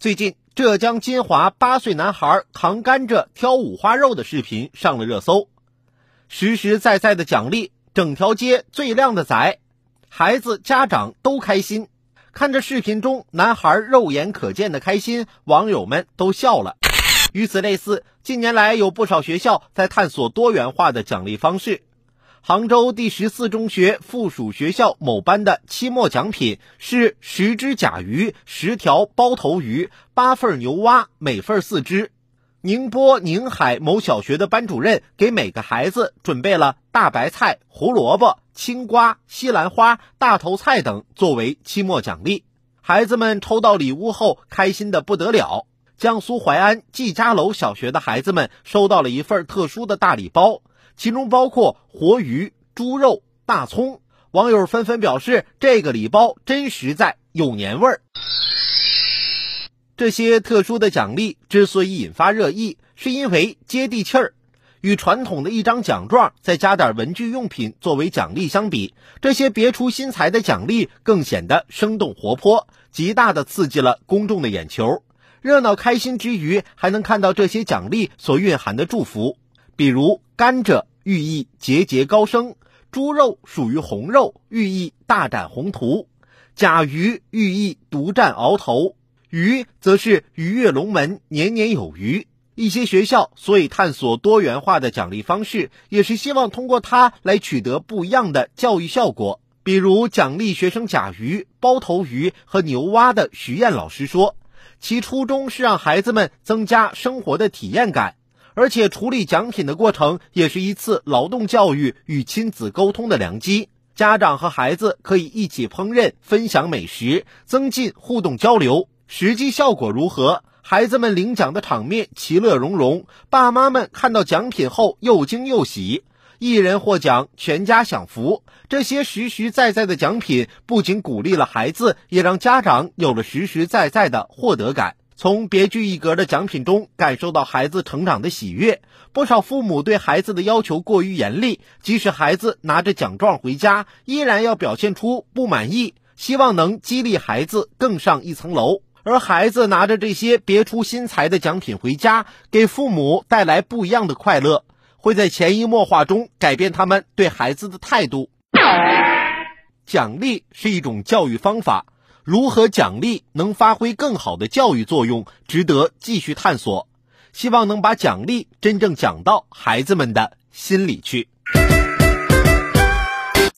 最近，浙江金华八岁男孩扛甘蔗挑五花肉的视频上了热搜，实实在在的奖励，整条街最靓的仔，孩子家长都开心。看着视频中男孩肉眼可见的开心，网友们都笑了。与此类似，近年来有不少学校在探索多元化的奖励方式。杭州第十四中学附属学校某班的期末奖品是十只甲鱼、十条包头鱼、八份牛蛙，每份四只。宁波宁海某小学的班主任给每个孩子准备了大白菜、胡萝卜、青瓜、西兰花、大头菜等作为期末奖励。孩子们抽到礼物后，开心的不得了。江苏淮安季家楼小学的孩子们收到了一份特殊的大礼包。其中包括活鱼、猪肉、大葱，网友纷纷表示这个礼包真实在，有年味儿。这些特殊的奖励之所以引发热议，是因为接地气儿。与传统的一张奖状再加点文具用品作为奖励相比，这些别出心裁的奖励更显得生动活泼，极大的刺激了公众的眼球。热闹开心之余，还能看到这些奖励所蕴含的祝福。比如甘蔗寓意节节高升，猪肉属于红肉，寓意大展宏图；甲鱼寓意独占鳌头，鱼则是鱼跃龙门，年年有余。一些学校所以探索多元化的奖励方式，也是希望通过它来取得不一样的教育效果。比如奖励学生甲鱼、包头鱼和牛蛙的徐燕老师说，其初衷是让孩子们增加生活的体验感。而且处理奖品的过程也是一次劳动教育与亲子沟通的良机，家长和孩子可以一起烹饪、分享美食，增进互动交流。实际效果如何？孩子们领奖的场面其乐融融，爸妈们看到奖品后又惊又喜，一人获奖，全家享福。这些实实在在的奖品不仅鼓励了孩子，也让家长有了实实在在的获得感。从别具一格的奖品中感受到孩子成长的喜悦。不少父母对孩子的要求过于严厉，即使孩子拿着奖状回家，依然要表现出不满意，希望能激励孩子更上一层楼。而孩子拿着这些别出心裁的奖品回家，给父母带来不一样的快乐，会在潜移默化中改变他们对孩子的态度。奖励是一种教育方法。如何奖励能发挥更好的教育作用，值得继续探索。希望能把奖励真正讲到孩子们的心里去。